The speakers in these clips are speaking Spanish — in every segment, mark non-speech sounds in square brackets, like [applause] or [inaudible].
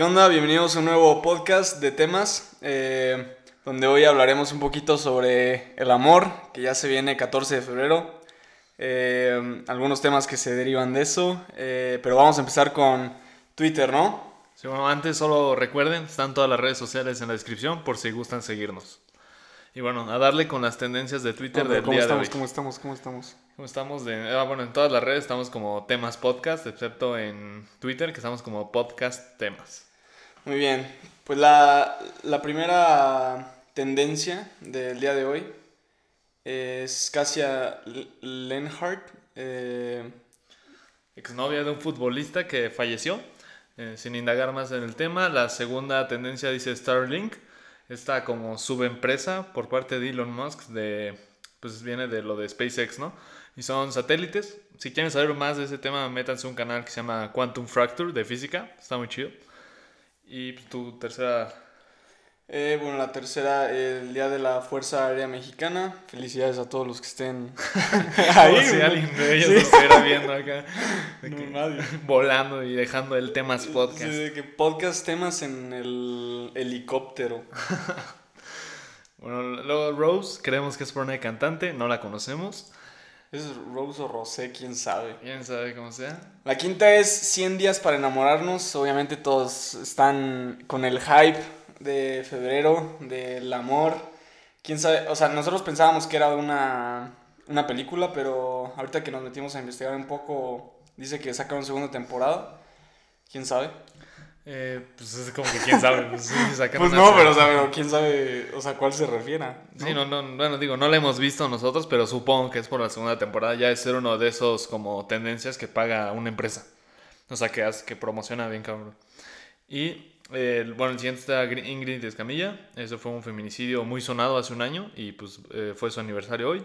¿Qué onda? Bienvenidos a un nuevo podcast de temas, eh, donde hoy hablaremos un poquito sobre el amor, que ya se viene 14 de febrero, eh, algunos temas que se derivan de eso, eh, pero vamos a empezar con Twitter, ¿no? Sí, bueno, antes solo recuerden, están todas las redes sociales en la descripción por si gustan seguirnos. Y bueno, a darle con las tendencias de Twitter Hombre, del ¿Cómo día estamos? de hoy. ¿Cómo estamos? ¿Cómo estamos? ¿Cómo estamos? De, ah, bueno, en todas las redes estamos como temas podcast, excepto en Twitter, que estamos como podcast temas. Muy bien, pues la, la primera tendencia del día de hoy es Cassia L- Lenhart. eh, Exnovia de un futbolista que falleció, eh, sin indagar más en el tema. La segunda tendencia dice Starlink, esta como subempresa por parte de Elon Musk, de, pues viene de lo de SpaceX, ¿no? Y son satélites. Si quieren saber más de ese tema, métanse un canal que se llama Quantum Fracture de física, está muy chido. Y pues, tu tercera... eh, bueno, la tercera, el Día de la Fuerza Aérea Mexicana. Felicidades a todos los que estén [laughs] ahí. Como si alguien de ellos Sí. lo estuviera viendo acá. [laughs] de No, que- nadie. [laughs] volando y dejando el temas podcast. Sí, de que podcast temas en el helicóptero. Bueno, luego Rose, creemos que es por una cantante, no la conocemos. Es Rose o Rosé, quién sabe. Quién sabe cómo sea. La quinta es 100 días para enamorarnos. Obviamente todos están con el hype de febrero, del amor. Quién sabe, o sea, nosotros pensábamos que era una, una película, pero ahorita que nos metimos a investigar un poco, dice que sacaron segunda temporada. ¿Quién sabe? Eh, pues es como que quién sabe. Pues, sí, Pues no, pero, o sea, pero quién sabe, o sea, cuál se refiera. Sí, no, no, bueno, digo, no la hemos visto nosotros, pero supongo que es por la segunda temporada. Ya es ser uno de esos como tendencias que paga una empresa. O sea, que, hace, que promociona bien, cabrón. Y, eh, bueno, el siguiente está Gr- Ingrid Escamilla. Eso fue un feminicidio muy sonado hace un año y pues eh, fue su aniversario hoy.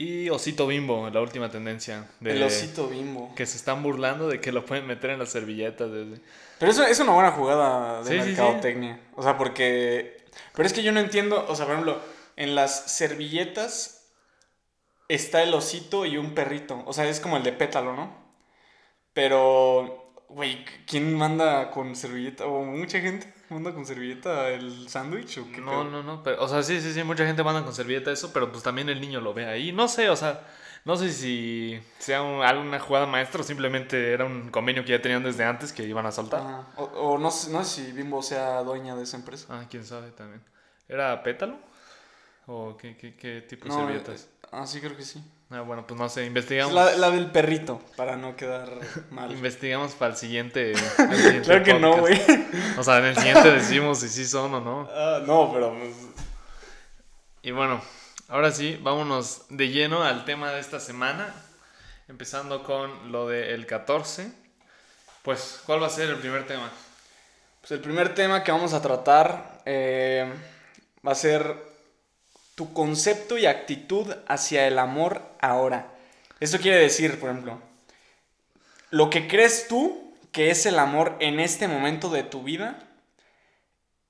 Y Osito Bimbo, la última tendencia. De, El osito bimbo. Que se están burlando de que lo pueden meter en las servilletas. de- Pero eso es una buena jugada de Sí, sí, sí. mercadotecnia. O sea, porque. Pero es que yo no entiendo. O sea, por ejemplo, en las servilletas está el osito y un perrito. O sea, es como el de pétalo, ¿no? Pero. Güey, ¿quién manda con servilleta? O mucha gente manda con servilleta el sándwich o qué No, no, no. Pero, o sea, sí, sí, sí. Mucha gente manda con servilleta eso, pero pues también el niño lo ve ahí. No sé, o sea. No sé si sea un- alguna jugada maestra o simplemente era un convenio que ya tenían desde antes que iban a soltar. Ajá. O, o no, sé, no sé si Bimbo sea dueña de esa empresa. Ah, quién sabe también. ¿Era pétalo? ¿O qué, qué, qué tipo de No, servilletas? Ah, sí, creo que sí. Ah, bueno, pues no sé, Es investigamos. la, la del perrito, para no quedar mal. Investigamos para el siguiente. el [laughs] siguiente Claro que no, güey. O sea, en el siguiente decimos si sí son o no. Ah, no, pero pues. Y bueno, ahora sí, vámonos de lleno al tema de esta semana. Empezando con lo del 14. Pues, ¿cuál va a ser el primer tema? Pues el primer tema que vamos a tratar eh, va a ser tu concepto y actitud hacia el amor ahora. Esto quiere decir, por ejemplo, lo que crees tú que es el amor en este momento de tu vida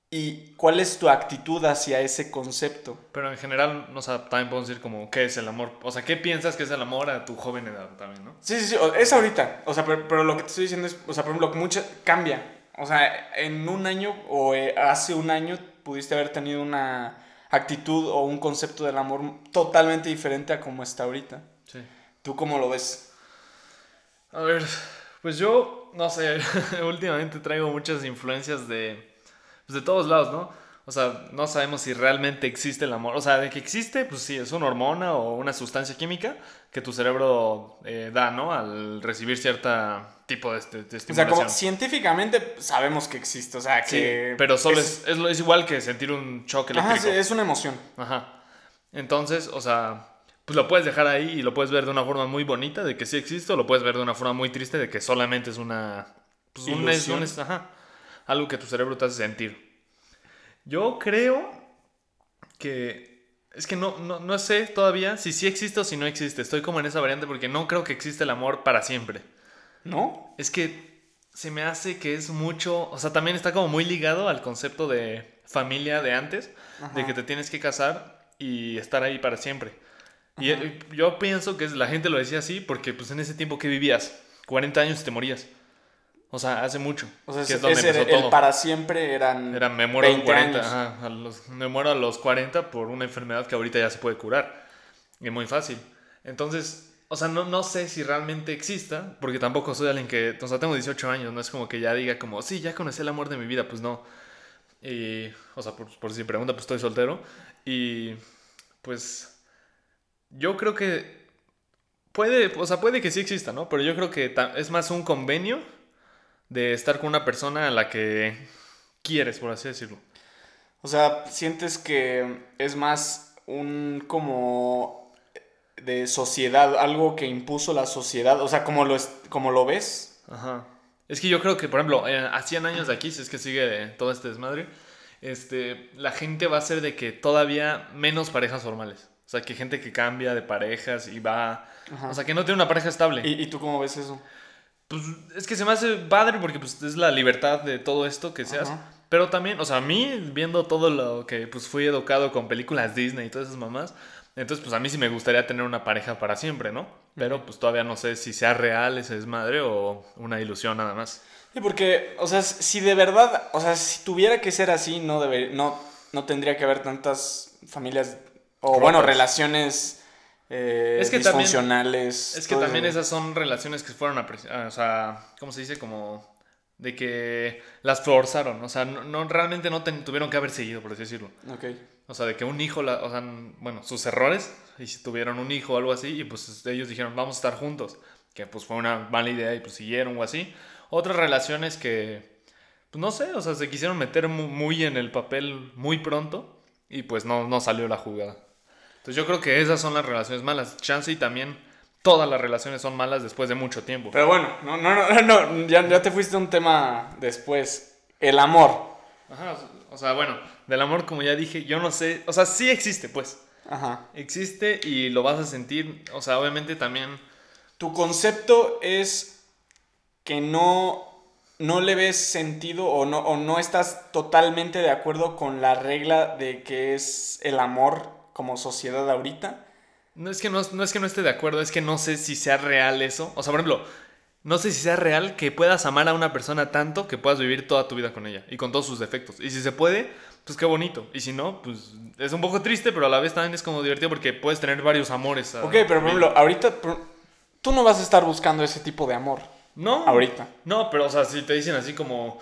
y cuál es tu actitud hacia ese concepto. Pero en general, sea, también podemos decir como, ¿qué es el amor? O sea, ¿qué piensas que es el amor a tu joven edad también, no? Sí, sí, sí, es ahorita. O sea, pero, pero lo que te estoy diciendo es, o sea, por ejemplo, mucho cambia. O sea, en un año o eh, hace un año pudiste haber tenido una actitud o un concepto del amor totalmente diferente a como está ahorita. Sí. ¿Tú cómo lo ves? A ver, pues yo, no sé, [laughs] últimamente traigo muchas influencias de, pues de todos lados, ¿no? O sea, no sabemos si realmente existe el amor. O sea, de que existe, pues sí, es una hormona o una sustancia química que tu cerebro eh, da, ¿no? Al recibir cierta tipo de, de- de O sea, estimulación. como científicamente sabemos que existe, o sea, Sí, que... pero solo es, es, lo- es igual que sentir un choque Ajá, eléctrico. es una emoción. Ajá. Entonces, o sea, pues lo puedes dejar ahí y lo puedes ver de una forma muy bonita de que sí existe, o lo puedes ver de una forma muy triste de que solamente es una. Pues un, es, un- es- ajá, algo que tu cerebro te hace sentir. Yo creo que. Es que no, no, no sé todavía si sí existe o si no existe. Estoy como en esa variante porque no creo que existe el amor para siempre. ¿No? Es que se me hace que es mucho, o sea, también está como muy ligado al concepto de familia de antes, de que te tienes que casar y estar ahí para siempre. Y Ajá. eh, yo pienso que la gente lo decía así porque pues en ese tiempo que vivías, 40 años y te morías. O sea, hace mucho. O sea, que es donde empezó el todo. para siempre eran. Era me muero a los 20 40. años. ajá, a los- me muero a los 40 por una enfermedad que ahorita ya se puede curar. Y muy fácil. Entonces, o sea, no, no sé si realmente exista, porque tampoco soy alguien que. O sea, tengo 18 años, no es como que ya diga, como, sí, ya conocí el amor de mi vida, pues no. Y, o sea, por, por si pregunta, pues estoy soltero. Y, pues, yo creo que. Puede, o sea, puede que sí exista, ¿no? Pero yo creo que es más un convenio de estar con una persona a la que quieres, por así decirlo. O sea, sientes que es más un como de sociedad, algo que impuso la sociedad. O sea, como lo, es, como lo ves. Ajá. Es que yo creo que, por ejemplo, eh, a 100 años de aquí, si es que sigue todo este desmadre, este, la gente va a ser de que todavía menos parejas formales. O sea, que gente que cambia de parejas y va... Ajá. O sea, que no tiene una pareja estable. ¿Y, y tú cómo ves eso? Pues es que se me hace padre porque pues, es la libertad de todo esto que seas. Ajá. Pero también, o sea, a mí, viendo todo lo que pues fui educado con películas Disney y todas esas mamás, entonces pues a mí sí me gustaría tener una pareja para siempre, ¿no? Pero pues todavía no sé si sea real ese desmadre o una ilusión nada más. Sí, porque, o sea, si de verdad, o sea, si tuviera que ser así, no debe, no, no tendría que haber tantas familias, o bueno, relaciones eh, Es que también- disfuncionales. Es que también esas son relaciones que fueron, apre- ah, o sea, ¿cómo se dice? Como de que las forzaron, o sea, no, no- realmente no ten- tuvieron que haber seguido, por así decirlo. Ok. O sea, de que un hijo, la- o sea, bueno, sus errores, y si tuvieron un hijo o algo así, y pues ellos dijeron, vamos a estar juntos, que pues fue una mala idea y pues siguieron o así. Otras relaciones que, pues no sé, o sea, se quisieron meter mu- muy, en el papel muy pronto y pues no, no salió la jugada. Entonces yo creo que esas son las relaciones malas. Chance y también todas las relaciones son malas después de mucho tiempo. Pero bueno, no, no, no, no, ya, ya te fuiste a un tema después. El amor. Ajá, o sea, bueno, del amor, como ya dije, yo no sé, o sea, sí existe, pues. Ajá. Existe y lo vas a sentir, o sea, obviamente también... Tu concepto es que no, no le ves sentido o no, o no estás totalmente de acuerdo con la regla de que es el amor como sociedad ahorita. No es, que no, no es que no esté de acuerdo, es que no sé si sea real eso. O sea, por ejemplo, no sé si sea real que puedas amar a una persona tanto que puedas vivir toda tu vida con ella y con todos sus defectos. Y si se puede, pues qué bonito. Y si no, pues es un poco triste, pero a la vez también es como divertido porque puedes tener varios amores. a- Ok, pero por ejemplo, ahorita tú no vas a estar buscando ese tipo de amor. No. Ahorita. No, pero o sea, si te dicen así como...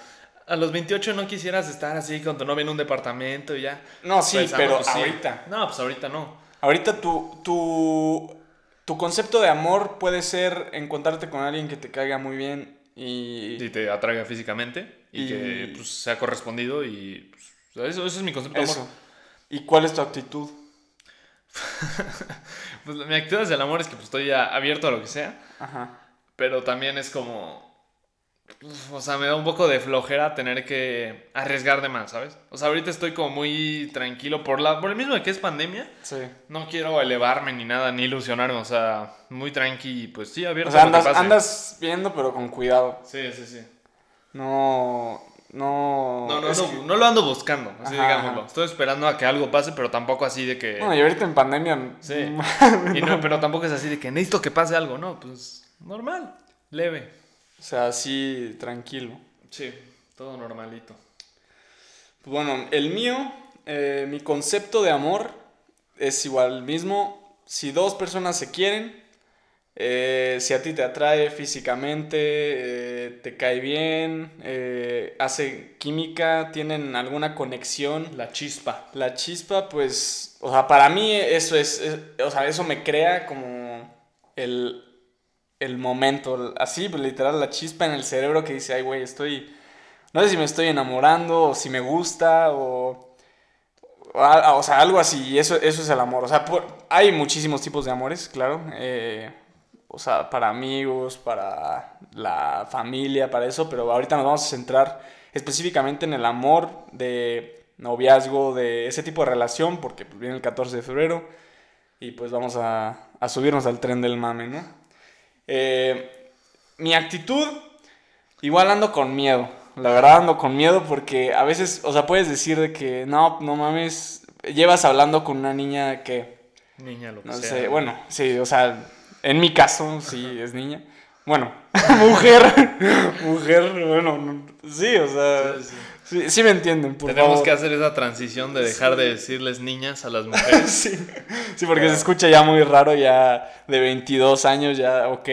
A los 28 no quisieras estar así con tu novia en un departamento y ya. No, sí, Pues, ah, pero pues, sí. ahorita. No, pues ahorita no. Ahorita tu, tu, tu concepto de amor puede ser encontrarte con alguien que te caiga muy bien y... Y te atraiga físicamente y, Y- que pues, sea correspondido y pues, eso, eso es mi concepto de Eso. amor. ¿Y cuál es tu actitud? [laughs] Pues mi actitud hacia el amor es que pues, estoy abierto a lo que sea, Ajá. pero también es como... uf, O sea, me da un poco de flojera tener que arriesgar de más, ¿sabes? O sea, ahorita estoy como muy tranquilo por, la, por el mismo de que es pandemia. Sí. No quiero elevarme ni nada, ni ilusionarme, o sea, muy tranqui y pues sí, abierto O sea, a lo que andas, pase. andas viendo pero con cuidado. Sí, sí, sí. No... No... No, no, no, que- no lo ando buscando, así Ajá, digámoslo. ajá. Estoy esperando a que algo pase, pero tampoco así de que... Bueno, y ahorita en pandemia... Sí. [laughs] Y no, pero tampoco es así de que necesito que pase algo, no, pues normal, leve. O sea, así tranquilo. Sí, todo normalito. Pues bueno, el mío, eh, mi concepto de amor es igual mismo. Si dos personas se quieren, eh, si a ti te atrae físicamente, eh, te cae bien, eh, hace química, tienen alguna conexión, La chispa. la chispa, pues, o sea, para mí eso es, es- o sea, eso me crea como el, el momento, así, pues, literal, la chispa en el cerebro que dice, ay, güey, estoy, no sé si me estoy enamorando o si me gusta o, o, sea, algo así, eso, eso es el amor, o sea, por- hay muchísimos tipos de amores, claro, eh, o sea, para amigos, para la familia, para eso, pero ahorita nos vamos a centrar específicamente en el amor de noviazgo, de ese tipo de relación, porque pues, viene el 14 de febrero y pues vamos a, a subirnos al tren del mame, ¿no? Eh, mi actitud, igual ando con miedo, la verdad ando con miedo porque a veces, o sea, puedes decir de que no, no mames, llevas hablando con una niña que... Niña, lo que No sea. sé, bueno, sí, o sea, en mi caso, sí, es niña. Bueno, [laughs] mujer. mujer, bueno, no- sí, o sea. Sí, sí. Sí, sí me entienden, por Tenemos favor. que hacer esa transición de dejar de decirles niñas a las mujeres. [laughs] Sí, porque se escucha ya muy raro, ya de 22 años, ya, ok.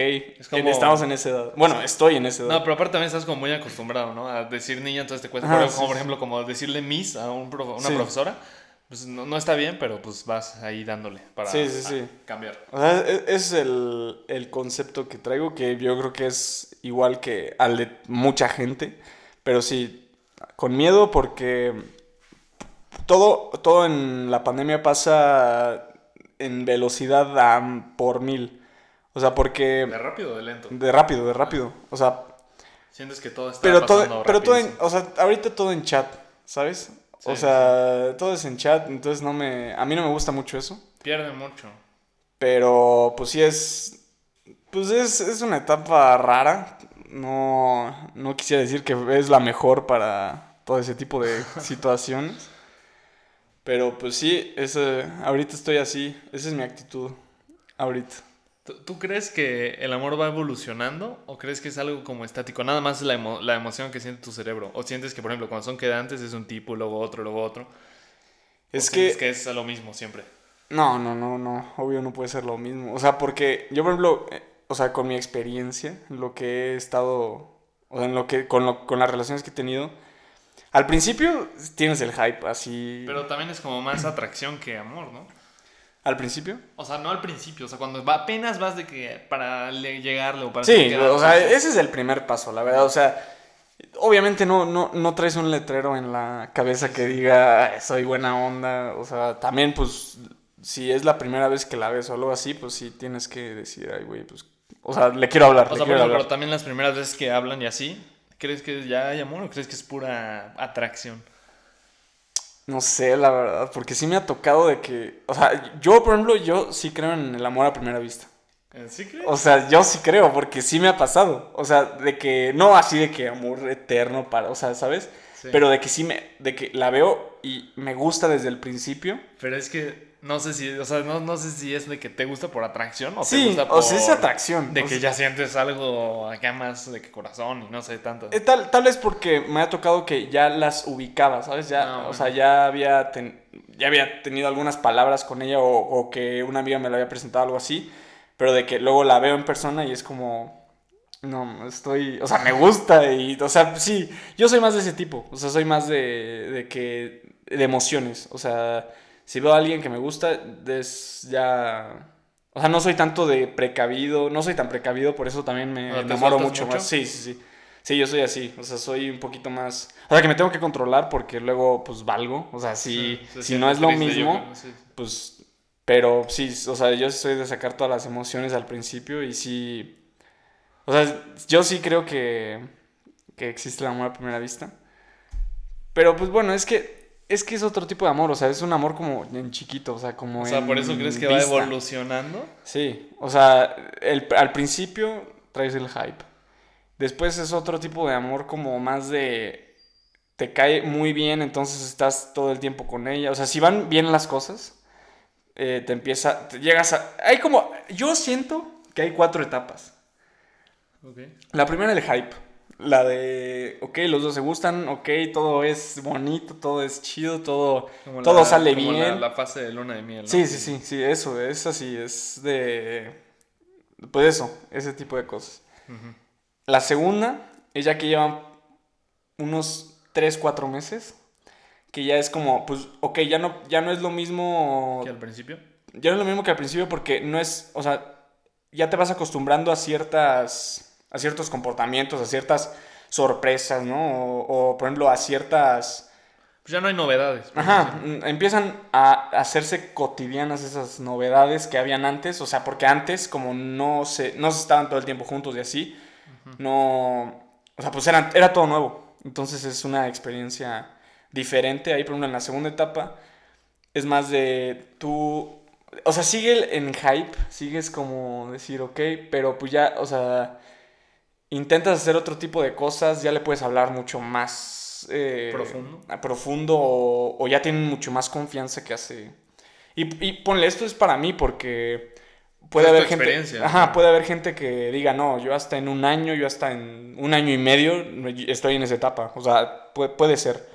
como- Estamos en esa edad. Bueno, estoy en esa edad. No, pero aparte también estás como muy acostumbrado, ¿no? A decir niña, entonces te cuesta. Sí, como por ejemplo, como decirle miss a un una profesora. Pues no, no está bien, pero pues vas ahí dándole para Sí, sí, sí. cambiar. O sea, e- ese es el, el concepto que traigo, que yo creo que es igual que al de mucha gente, pero sí, con miedo porque todo, todo en la pandemia pasa en velocidad a por mil. O sea, porque... De rápido o de lento. De rápido, de rápido. O sea, Sientes que todo está pero todo, pasando pero todo en, o sea, ahorita todo en chat, ¿sabes? O Sí, sea, todo es en chat, entonces no me, a mí no me gusta mucho eso. Pierde mucho. Pero pues sí es. Pues es, es una etapa rara. No, no quisiera decir que es la mejor para todo ese tipo de [laughs] situaciones. Pero pues sí, ese, ahorita estoy así. Esa es mi actitud. Ahorita. ¿Tú, crees que el amor va evolucionando o crees que es algo como estático? Nada más la, emo- la emoción que siente tu cerebro. O sientes que, por ejemplo, cuando son quedantes es un tipo, luego otro, luego otro. Es ¿O que. que es lo mismo siempre. No, no, no, no. Obvio no puede ser lo mismo. O sea, porque yo, por ejemplo, eh, o sea, con mi experiencia, lo que he estado. O sea, en lo que, con, lo- con las relaciones que he tenido. Al principio tienes el hype así. Pero también es como más atracción que amor, ¿no? Al principio. O sea, no al principio, o sea, cuando va, apenas vas de que para le- llegarle o para Sí, o sea, ese es el primer paso, la verdad. O sea, obviamente no, no, no traes un letrero en la cabeza que diga "Ay, soy buena onda. O sea, también, pues, si es la primera vez que la ves o algo así, pues sí tienes que decir, ay, güey, pues. O sea, le quiero hablar. O sea, hablar. también las primeras veces que hablan y así, ¿crees que ya hay amor o crees que es pura atracción? No sé, la verdad, porque sí me ha tocado de que. O sea, yo, por ejemplo, yo sí creo en el amor a primera vista. ¿Sí crees? O sea, yo sí creo, porque sí me ha pasado. O sea, de que, no así de que amor eterno para, o sea, ¿sabes? Sí. Pero de que sí me, de que la veo y me gusta desde el principio. Pero es que no sé si, o sea, no, no sé si es de que te gusta por atracción o te Sí, gusta por... o sea, es atracción. De O que sea, ya sientes algo acá más de que corazón y no sé tanto. eh, Tal, tal vez porque me ha tocado que ya las ubicaba, ¿sabes? Ya, Ah, O bueno. sea, ya había, ten- ya había tenido algunas palabras con ella o, o que una amiga me la había presentado, algo así. Pero de que luego la veo en persona y es como... No, estoy... O sea, me gusta y... O sea, sí, yo soy más de ese tipo. O sea, soy más de, de que... De emociones. O sea, si veo a alguien que me gusta, es ya... O sea, no soy tanto de precavido, no soy tan precavido, por eso también me O sea, ¿te enamoro mucho, mucho? más. Sí, sí, sí. Sí, yo soy así. O sea, soy un poquito más... O sea, que me tengo que controlar porque luego, pues, valgo. O sea, si, Sí, si no es lo yo mismo, sí. pues... Pero sí, o sea, yo soy de sacar todas las emociones al principio y sí... O sea, yo sí creo que, que existe el amor a primera vista. Pero pues bueno, es que es que es otro tipo de amor, o sea, es un amor como en chiquito, o sea, como O sea, ¿por eso crees que va evolucionando? Sí, o sea, el- al principio traes el hype. Después es otro tipo de amor como más de... Te cae muy bien, entonces estás todo el tiempo con ella. O sea, si van bien las cosas, eh, te empieza... Te llegas a... Hay como... Yo siento que hay cuatro etapas. La primera el hype. La de, ok, los dos se gustan, ok, todo es bonito, todo es chido, todo, Como todo la- sale como bien. La, la fase de luna de miel, ¿no? Sí, sí, sí, sí, eso, es así, es de... Pues eso, ese tipo de cosas. La segunda es ya que llevan unos 3, 4 meses, que ya es como, pues, ok, ya no, ya no es lo mismo... ¿Que al principio? Ya no es lo mismo que al principio porque no es, o sea, ya te vas acostumbrando a ciertas, a ciertos comportamientos, a ciertas sorpresas, ¿no? O, o, por ejemplo, a ciertas... Pues ya no hay novedades. Ajá, empiezan a hacerse cotidianas esas novedades que habían antes, o sea, porque antes como no se, no se estaban todo el tiempo juntos y así, no, o sea, pues eran, era todo nuevo, entonces es una experiencia diferente, ahí por ejemplo en la segunda etapa es más de tú, o sea, sigue el- en hype, sigues como decir, ok, pero pues ya, o sea, intentas hacer otro tipo de cosas, ya le puedes hablar mucho más eh, Profundo. a profundo o, o ya tienen mucho más confianza que hace. Y, y ponle, esto es para mí porque puede haber gente, ajá, puede haber gente que diga, no, yo hasta en un año, yo hasta en un año y medio estoy en esa etapa. O sea, puede, puede ser.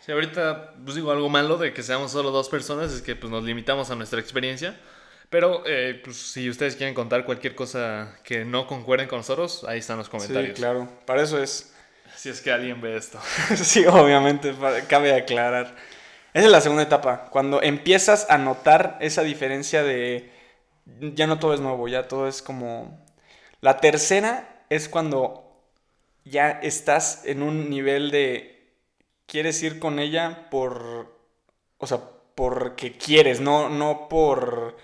Sí, ahorita, pues digo, algo malo de que seamos solo dos personas es que pues nos limitamos a nuestra experiencia. Pero, eh, pues si ustedes quieren contar cualquier cosa que no concuerden con nosotros, ahí están los Sí, comentarios. claro. Para eso es. Si es que alguien ve esto. [laughs] sí, obviamente, cabe aclarar. Esa es la segunda etapa, cuando empiezas a notar esa diferencia de ya no todo es nuevo, ya todo es como... La tercera es cuando ya estás en un nivel de quieres ir con ella por, o sea, porque quieres, no, no por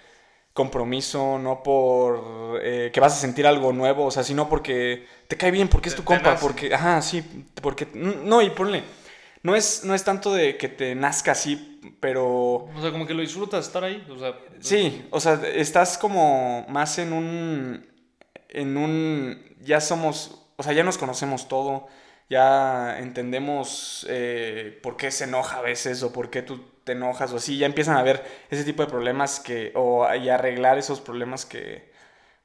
compromiso, no por eh, que vas a sentir algo nuevo, o sea, sino porque te cae bien, porque es tu compa, porque, ajá, sí, porque, no, y ponle, no es, no es tanto de que te nazca así, pero O sea, como que lo disfrutas estar ahí. O sea, Sí, o sea, estás como más en un. En un. Ya somos. O sea, ya nos conocemos todo. Ya entendemos eh, por qué se enoja a veces o por qué tú te enojas o así. Ya empiezan a ver ese tipo de problemas que. O y arreglar esos problemas que.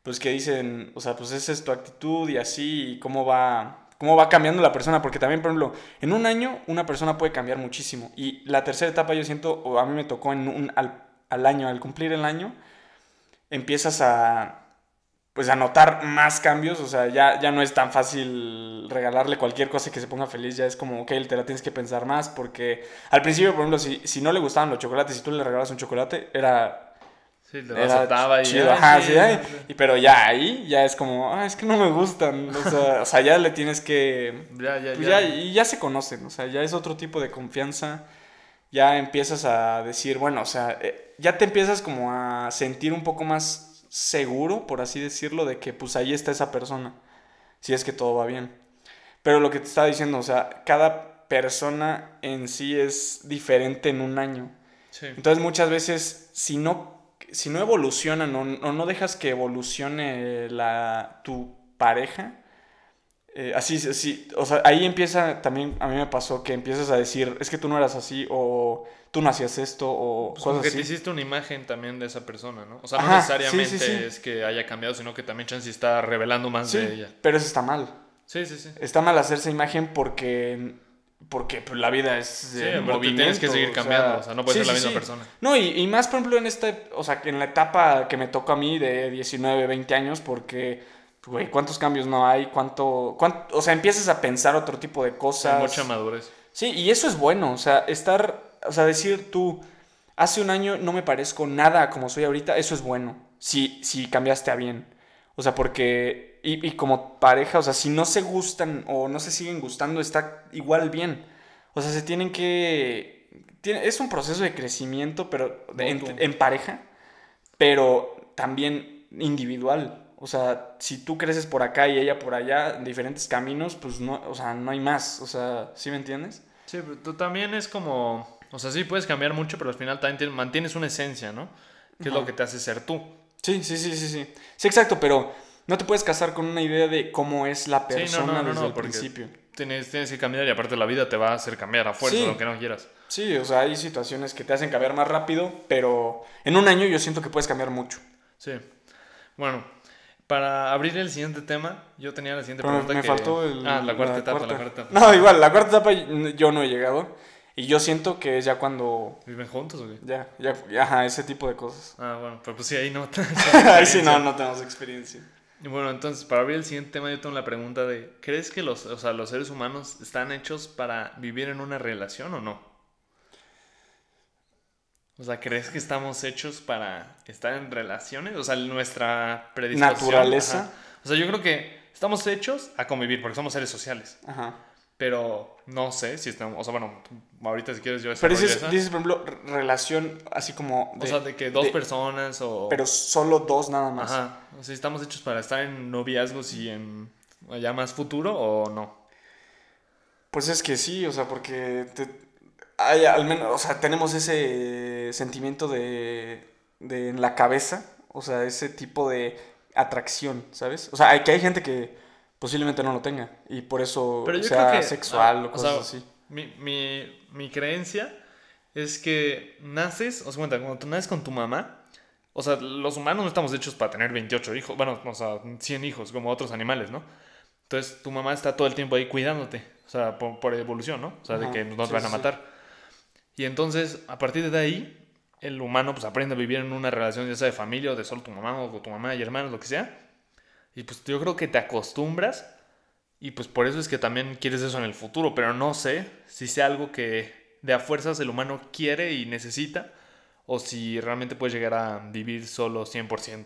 Pues que dicen. O sea, pues esa es tu actitud y así. Y cómo va. Cómo va cambiando la persona. Porque también, por ejemplo, en un año una persona puede cambiar muchísimo. Y la tercera etapa yo siento. O a mí me tocó en un, al, al año, al cumplir el año, empiezas a, pues a notar más cambios, o sea, ya, ya no es tan fácil regalarle cualquier cosa que se ponga feliz, ya es como, ok, te la tienes que pensar más, porque al principio, por ejemplo, si, si no le gustaban los chocolates, si tú le regalas un chocolate, era, sí, lo era aceptaba y ya, ajá, sí, pero ya ahí, ya es como, ah, es que no me gustan, o sea, o sea, ya le tienes que, [laughs] Ya, ya, pues ya. ya, y ya se conocen, o sea, ya es otro tipo de confianza. Ya empiezas a decir, bueno, o sea, eh, ya te empiezas como a sentir un poco más seguro, por así decirlo, de que pues ahí está esa persona, si es que todo va bien. Pero lo que te estaba diciendo, o sea, cada persona en sí es diferente en un año. Sí. Entonces muchas veces, si no, si no evolucionan o, o no dejas que evolucione la, tu pareja, eh, así, así, o sea, ahí empieza, también a mí me pasó que empiezas a decir, es que tú no eras así, o tú no hacías esto, o Pues como cosas que te así. hiciste una imagen también de esa persona, ¿no? O sea, no Ajá, necesariamente sí, sí, sí. es que haya cambiado, sino que también Chansey está revelando más de ella. pero eso está mal. Sí, sí, sí. Está mal hacerse imagen porque, porque pues, la vida es Sí, eh, pero te tienes que movimiento, seguir o cambiando, sea, o sea, no puedes sí, ser la sí, misma persona. No, y, y más, por ejemplo, en este, o sea, en la etapa que me tocó a mí de 19, 20 años, porque, güey, ¿cuántos cambios no hay? ¿Cuánto, cuánto, o sea, empiezas a pensar otro tipo de Hay cosas. mucha madurez. Sí, y eso es bueno, o sea, estar, o sea, decir tú, hace un año no me parezco nada como soy ahorita, eso es bueno, si, si cambiaste a bien. O sea, porque, y, y como pareja, o sea, si no se gustan o no se siguen gustando, está igual bien. O sea, se tienen que, tiene- es un proceso de crecimiento, pero de- en, Mutuo. en pareja, pero también individual. O sea, si tú creces por acá y ella por allá, en diferentes caminos, pues no, o sea, no hay más. O sea, ¿sí me entiendes? Sí, pero tú también es como. O sea, sí puedes cambiar mucho, pero al final también tien- mantienes una esencia, ¿no? Que es lo que te hace ser tú. Sí, sí, sí, sí, sí. Sí, exacto, pero no te puedes casar con una idea de cómo es la Sí, no, persona no, no, desde el principio. Tienes, tienes que cambiar y aparte la vida te va a hacer cambiar a fuerza, Sí. aunque no quieras. Sí, o sea, hay situaciones que te hacen cambiar más rápido, pero en un año yo siento que puedes cambiar mucho. Sí. Bueno, para abrir el siguiente tema, yo tenía la siguiente Pero me, pregunta me que... faltó el, Ah, la cuarta etapa, cuarta. la cuarta etapa. No, igual, la cuarta etapa yo no he llegado. Y yo siento que es ya cuando... ¿Viven juntos o qué? Ya, ya, ajá, ese tipo de cosas. Ah, bueno, pero pues sí, ahí no. [laughs] [laughs] Ahí sí no, no tenemos experiencia. Y bueno, entonces, para abrir el siguiente tema, yo tengo la pregunta de, ¿crees que los, o sea, los seres humanos están hechos para vivir en una relación o no? O sea, ¿crees que estamos hechos para estar en relaciones? O sea, nuestra predisposición. Naturaleza. ajá. O sea, yo creo que estamos hechos a convivir porque somos seres sociales. Ajá. Pero no sé si estamos, o sea, bueno, ahorita si quieres yo Pero dices, por ejemplo, re- relación así como... o sea, de que dos de- personas o... Pero solo dos nada más. Ajá. O sea, ¿estamos hechos para estar en noviazgos y en ya más futuro o no? Pues es que sí, o sea, porque te- hay al menos, o sea, tenemos ese sentimiento de, de en la cabeza, o sea, ese tipo de atracción, ¿sabes? O sea, hay que hay gente que posiblemente no lo tenga y por eso Pero yo sea creo que, sexual ah, o o cosas sea, así. Mi, mi, mi creencia es que naces, o sea, cuenta, cuando tú naces con tu mamá, o sea, los humanos no estamos hechos para tener 28 hijos, bueno, o sea, 100 hijos como otros animales, ¿no? Entonces tu mamá está todo el tiempo ahí cuidándote, o sea, por, evolución, ¿no? O sea, de que no te van a matar. Y entonces, a partir de ahí, el humano pues aprende a vivir en una relación ya sea de familia o de solo tu mamá o tu mamá y hermanos, lo que sea. Y pues yo creo que te acostumbras y pues por eso es que también quieres eso en el futuro, pero no sé si sea algo que de a fuerzas el humano quiere y necesita o si realmente puedes llegar a vivir solo 100%.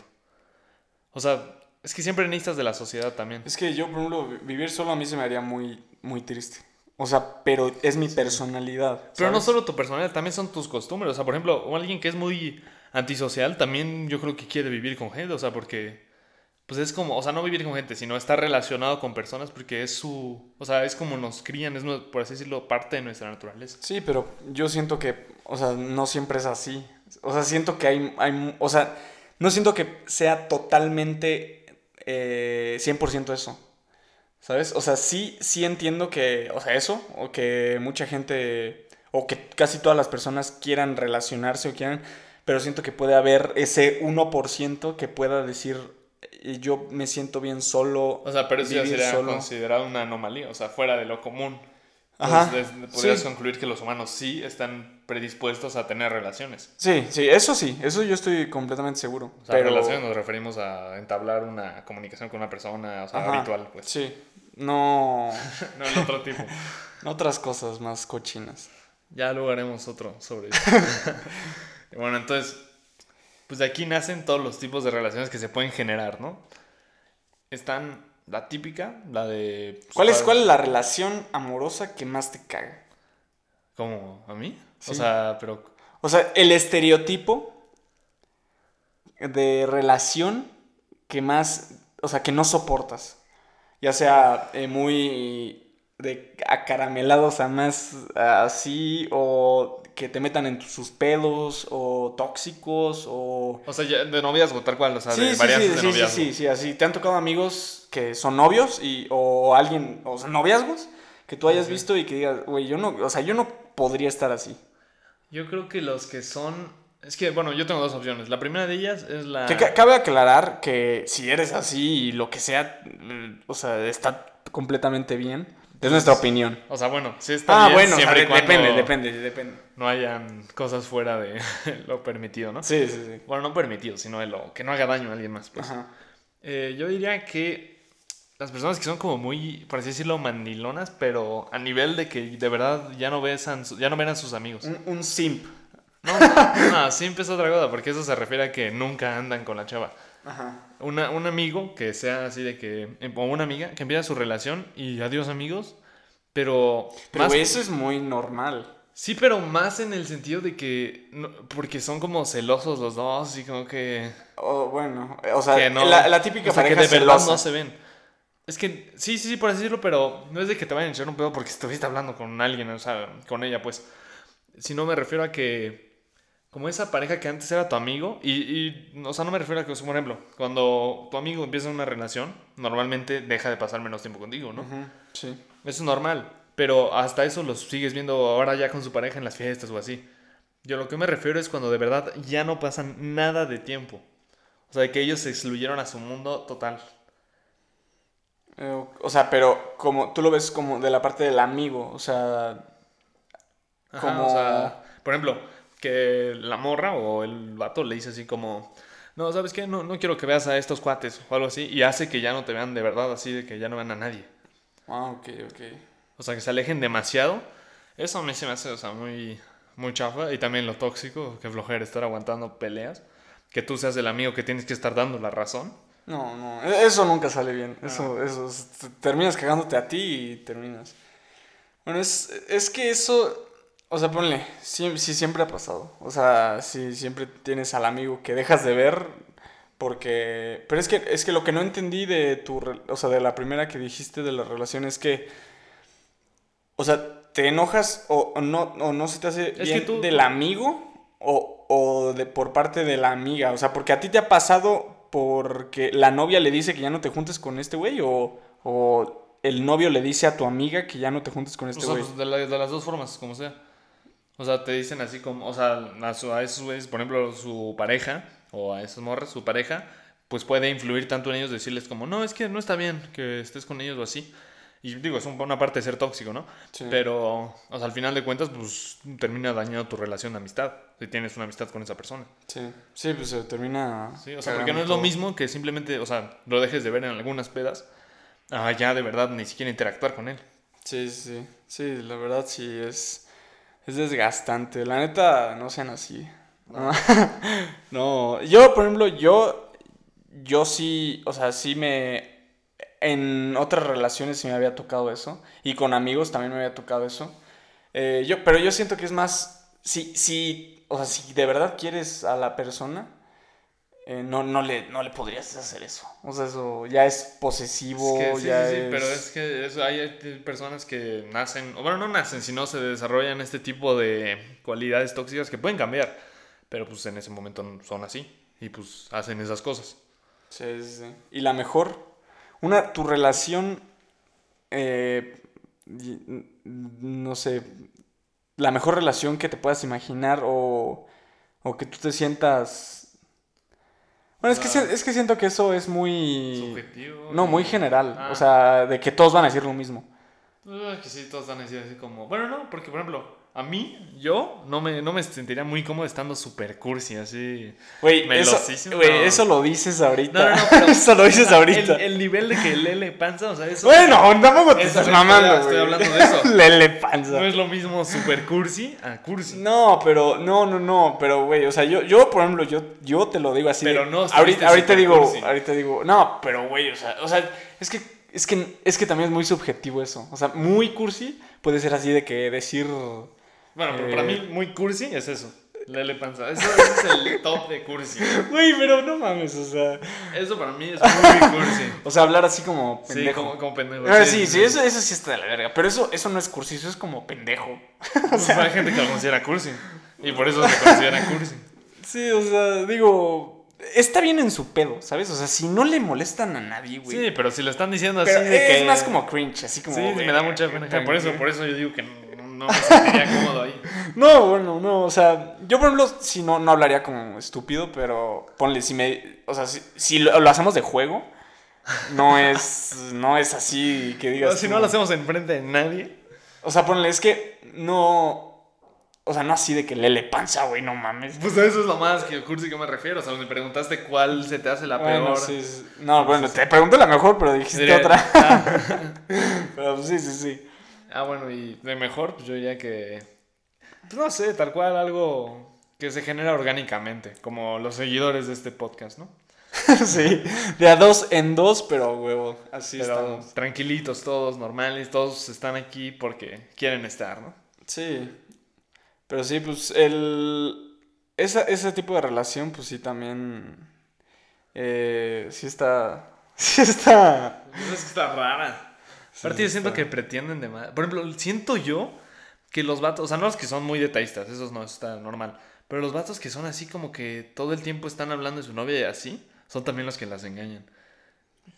O sea, es que siempre necesitas de la sociedad también. Es que yo, por ejemplo, vivir solo a mí se me haría muy, muy triste. O sea, pero es mi personalidad. Pero no solo tu personalidad, también son tus costumbres. O sea, por ejemplo, alguien que es muy antisocial también yo creo que quiere vivir con gente. O sea, porque pues es como, o sea, no vivir con gente, sino estar relacionado con personas porque es su, o sea, es como nos crían, es por así decirlo, parte de nuestra naturaleza. Sí, pero yo siento que, o sea, no siempre es así. O sea, siento que hay, hay o sea, no siento que sea totalmente eh, 100% eso. ¿Sabes? O sea, sí, sí entiendo que, o sea, eso, o que mucha gente, o que casi todas las personas quieran relacionarse o quieran, pero siento que puede haber ese 1% que pueda decir, yo me siento bien solo. O sea, pero eso ya sería considerado una anomalía, o sea, fuera de lo común. Ajá. podrías concluir que los humanos sí están predispuestos a tener relaciones. Sí, sí, eso sí, eso yo estoy completamente seguro. O sea, pero... relaciones nos referimos a entablar una comunicación con una persona, o sea, habitual, pues. Sí, no... [laughs] no en otro tipo. [laughs] Otras cosas más cochinas. Ya luego haremos otro sobre eso. [laughs] bueno, entonces, pues de aquí nacen todos los tipos de relaciones que se pueden generar, ¿no? Están la típica, la de... Pues, ¿Cuál, es, ¿Cuál es la relación amorosa que más te caga? ¿Cómo? ¿A mí? O sea, pero... O sea, el estereotipo de relación que más, o sea, que no soportas. Ya sea eh, muy de acaramelados a más así o que te metan en sus pedos o tóxicos o... O sea, de noviazgo, tal cual, o sea, de variantes sí, sí, Sí, sí, así. ¿Te han tocado amigos que son novios y, o alguien, o sea, noviazgos que tú hayas visto y que digas, güey, yo no, o sea, yo no podría estar así? Yo creo que los que son... Es que, bueno, yo tengo dos opciones. La primera de ellas es la... Que cabe aclarar que si eres así y lo que sea, o sea, está completamente bien es nuestra opinión. O sea, bueno, sí está ah, bien. bueno, siempre depende, depende, depende. No hayan cosas fuera de [laughs] lo permitido, ¿no? Sí, sí, sí. Bueno, no permitido, sino de lo que no haga daño a alguien más, pues. Ajá. Eh, yo diría que las personas que son como muy, por así decirlo, mandilonas, pero a nivel de que de verdad ya no besan, ya no ven a sus amigos. Un, simp. No, no, simp es otra cosa, porque eso se refiere a que nunca andan con la chava. Ajá. Una, un amigo que sea así de que, o una amiga que empieza su relación y adiós amigos, pero... Pero eso es muy normal. Sí, pero más en el sentido de que, porque son como celosos los dos y como que... Oh, bueno, o sea, la, típica o sea, que de verdad no se ven. Es que, sí, sí, sí, por así decirlo, pero no es de que te vayan a echar un pedo porque estuviste hablando con alguien, o sea, con ella, pues. Si no me refiero a que como esa pareja que antes era tu amigo, y, y, o sea, no me refiero a que, por ejemplo, cuando tu amigo empieza una relación, normalmente deja de pasar menos tiempo contigo, ¿no? Sí. Eso es normal, pero hasta eso los sigues viendo ahora ya con su pareja en las fiestas o así. Yo lo que me refiero es cuando de verdad ya no pasan nada de tiempo. O sea, que ellos se excluyeron a su mundo total. Eh, o sea, pero como tú lo ves como de la parte del amigo, o sea... como... o sea, por ejemplo, que la morra o el vato le dice así como, no, ¿sabes qué? No, no quiero que veas a estos cuates o algo así. Y hace que ya no te vean de verdad, así de que ya no vean a nadie. Ah, ok, ok. O sea, que se alejen demasiado. Eso a mí se me hace, o sea, muy, muy chafa. Y también lo tóxico, que flojera estar aguantando peleas. Que tú seas el amigo que tienes que estar dando la razón. No, no, e-, eso nunca sale bien. Eso, ah. eso, terminas cagándote a ti y terminas. Bueno, es, es que eso o sea, ponle, sí, siempre ha pasado. O sea, si siempre tienes al amigo que dejas de ver porque... Pero es que, es que lo que no entendí de tu... O sea, de la primera que dijiste de la relación es que... O sea, te enojas o, no, o no se te hace bien del amigo o, o de, por parte de la amiga. O sea, porque a ti te ha pasado porque la novia le dice que ya no te juntes con este güey o, o el novio le dice a tu amiga que ya no te juntes con este güey. Pues de, de las dos formas, como sea. O sea, te dicen así como, o sea, a, esos güeyes, por ejemplo, su pareja o a esas morras, su pareja, pues puede influir tanto en ellos decirles como, no, es que no está bien que estés con ellos o así. Y digo, es un- una parte de ser tóxico, ¿no? Sí. Pero, o sea, al final de cuentas, pues termina dañando tu relación de amistad, si tienes una amistad con esa persona. Sí, sí, pues se termina. Sí, o sea, porque no es lo mismo que simplemente, o sea, lo dejes de ver en algunas pedas, ah, ya de verdad ni siquiera interactuar con él. Sí, sí, sí. Sí, la verdad sí es. Es desgastante. La neta, no sean así. No. [laughs] no. Yo, por ejemplo, yo. Yo sí. O sea, sí me. En otras relaciones sí me había tocado eso. Y con amigos también me había tocado eso. Eh, yo, pero yo siento que es más. Si, si. O sea, si de verdad quieres a la persona. eh, no, no, le, no le podrías hacer eso. O sea, eso ya es posesivo. Es que sí, ya sí, sí, es- pero es que hay personas que nacen, o bueno, no nacen, sino se desarrollan este tipo de cualidades tóxicas que pueden cambiar, pero pues en ese momento son así y pues hacen esas cosas. Sí, sí, sí. Y la mejor, una, tu relación, eh, no sé, la mejor relación que te puedas imaginar o, o que tú te sientas... Bueno, es que, Ah. es que siento que eso es muy... Subjetivo. No, muy general. Ah. O sea, de que todos van a decir lo mismo. Ah, que sí, todos van a decir así como. Bueno, no, porque por ejemplo, a mí, yo no me, no me sentiría muy cómodo estando super cursi, así. Güey, eso, eso lo dices ahorita. No, no, no, [laughs] pero- eso lo dices o sea, ahorita. El, el nivel de que Lele panza, o sea, eso. Bueno, tampoco te estás mamando, estoy hablando de eso. [laughs] Lele panza. No es lo mismo super cursi a cursi. No, pero, no, no, no, pero, güey, o sea, yo, yo, por ejemplo, yo, yo te lo digo así. Pero no ahorita, ahorita digo, cursi. ahorita digo, no, pero, güey, o sea, o sea, es que, es que, es que también es muy subjetivo eso. O sea, muy cursi puede ser así de que decir, Bueno, pero Eh. para mí, muy cursi es eso. Lele panza. Eso, ese es el top de cursi. [laughs] güey, pero no mames, o sea, Eso para mí es muy cursi. [laughs] o sea, hablar así como Sí, pendejo. como, como pendejo. Ah, sí, sí, eso, eso sí está de la verga, pero eso, eso no es cursi, eso es como pendejo. O [laughs] sea, hay gente que lo considera cursi. Y por eso se considera cursi. Sí, o sea, digo, está bien en su pedo, ¿sabes? O sea, si no le molestan a nadie, güey. Sí, pero si lo están diciendo así Pero de es que. más como cringe, así como. Sí, me da mucha pena. Por eso, por eso yo digo que no, no me sentiría cómodo ahí. [laughs] No, bueno, no, o sea, yo por ejemplo, si no, no hablaría como estúpido, pero ponle, si me. O sea, si, si lo, lo hacemos de juego, no [laughs] es. No es así que digas. si no lo hacemos enfrente de nadie. O sea, ponle, es que no. O sea, no así de que lele panza, güey, no mames. Pues a eso es lo más que cursi que me refiero. O sea, me preguntaste cuál se te hace la Bueno, peor. sí, sí. No, bueno, te pregunté la mejor, pero dijiste otra. [laughs] Ah, Pero pues, sí, sí, sí. Ah, bueno, y de mejor, pues yo diría que. Pues no sé, tal cual algo que se genera orgánicamente, como los seguidores de este podcast, ¿no? [laughs] sí, de a dos en dos, pero huevo, así Pero estamos. tranquilitos todos, normales, todos están aquí porque quieren estar, ¿no? Sí, pero sí, pues el... Esa, ese tipo de relación, pues sí, también... eh, sí está... [laughs] Sí está... Pues es que está rara. Aparte, yo siento que pretenden de más. Por ejemplo, siento yo que los vatos, o sea, no los que son muy detallistas, esos no, eso está normal. Pero los vatos que son así como que todo el tiempo están hablando de su novia y así, son también los que las engañan.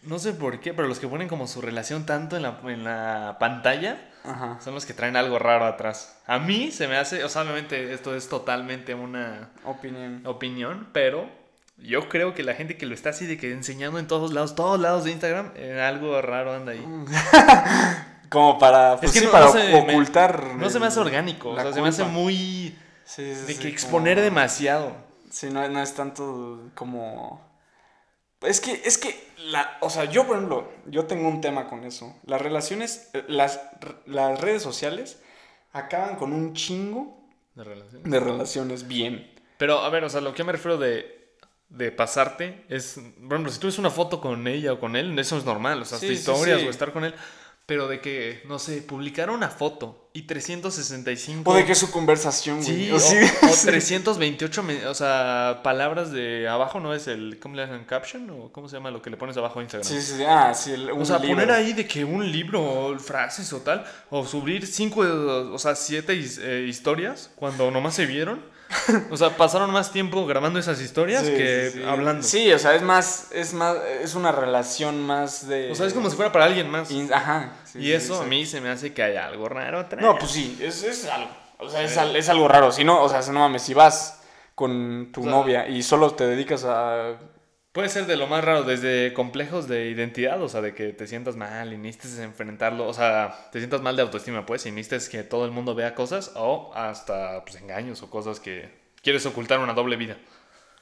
No sé por qué, pero los que ponen como su relación tanto en la, en la pantalla Ajá. son los que traen algo raro atrás. A mí se me hace, o sea, obviamente esto es totalmente una Opinión. opinión, pero yo creo que la gente que lo está así de que enseñando en todos lados, todos lados de Instagram, eh, algo raro anda ahí. [laughs] Como para... Pues Es que sí, no- para no se me- ocultar... No se me hace orgánico, o sea, se me hace muy Sí, sí, de que como- exponer demasiado. Sí, no, no es tanto como... Es que, es que, la, o sea, yo por ejemplo, yo tengo un tema con eso. Las relaciones, eh, las, las redes sociales acaban con un chingo De relación. de relaciones bien. Pero, a ver, o sea, lo que me refiero de, de pasarte es, por ejemplo, si tú ves una foto con ella o con él, eso es normal, o sea, Sí, historias sí. o estar con él, pero de que, no sé, publicar una foto y 365... O de que su conversación, güey. Sí, o o, sí, o [laughs] sí. 328, me- o sea, palabras de abajo, ¿no es el, ¿cómo le llaman? ¿Caption? ¿O cómo se llama lo que le pones abajo a Instagram? Sí, sí, sí. Ah, sí, el- un O sea, libro. poner ahí de que un libro o frases o tal, o subir cinco, o sea, siete eh, historias cuando nomás se vieron. [laughs] O sea, pasaron más tiempo grabando esas historias Sí, que sí, sí. hablando. Sí, o sea, es más, es más, es una relación más de... O sea, es como si fuera para alguien más. In- Ajá. sí, y sí, eso a mí se me hace que hay algo raro atrás. No, pues sí, es, es algo. O sea, es, es algo raro. Si no, o sea, no mames, si vas con tu O sea, novia y solo te dedicas a... Puede ser de lo más raro, desde complejos de identidad, o sea, de que te sientas mal y necesites enfrentarlo, o sea, te sientas mal de autoestima, pues, y necesites que todo el mundo vea cosas, o hasta, pues, engaños o cosas que quieres ocultar una doble vida.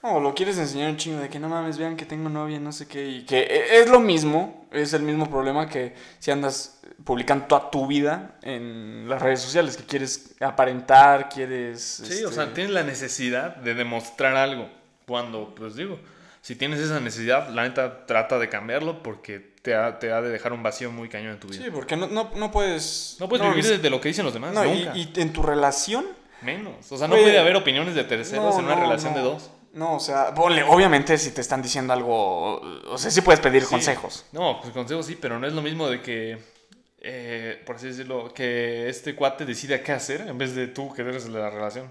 No, lo quieres enseñar un chingo de que no mames, vean que tengo novia, no sé qué. Y que e- es lo mismo, es el mismo problema que si andas publicando toda tu vida en las redes sociales, que quieres aparentar, quieres... Sí, o este, sea, tienes la necesidad de demostrar algo, cuando, pues, digo, si tienes esa necesidad, la neta trata de cambiarlo porque te ha, te ha de dejar un vacío muy cañón en tu vida. Sí, porque no, no, no puedes... No puedes vivir de, lo que dicen los demás, no, nunca. y en tu relación... Menos. O sea, no puede haber opiniones de terceros no, en una relación de dos. No, o sea, ponle, obviamente si te están diciendo algo, o sea, sí puedes pedir Sí. consejos. No, pues consejos sí, pero no es lo mismo de que, eh, por así decirlo, que este cuate decida qué hacer en vez de tú que eres la relación.